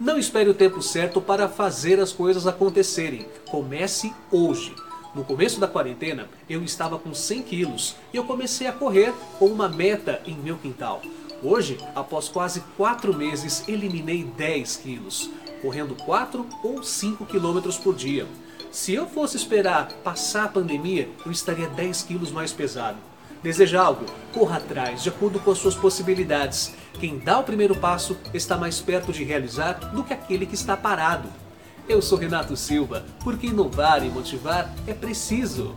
Não espere o tempo certo para fazer as coisas acontecerem. Comece hoje. No começo da quarentena, eu estava com 100 quilos e eu comecei a correr com uma meta em meu quintal. Hoje, após quase 4 meses, eliminei 10 quilos, correndo 4 ou 5 quilômetros por dia. Se eu fosse esperar passar a pandemia, eu estaria 10 quilos mais pesado. Deseja algo? Corra atrás, de acordo com as suas possibilidades. Quem dá o primeiro passo está mais perto de realizar do que aquele que está parado. Eu sou Renato Silva, porque inovar e motivar é preciso.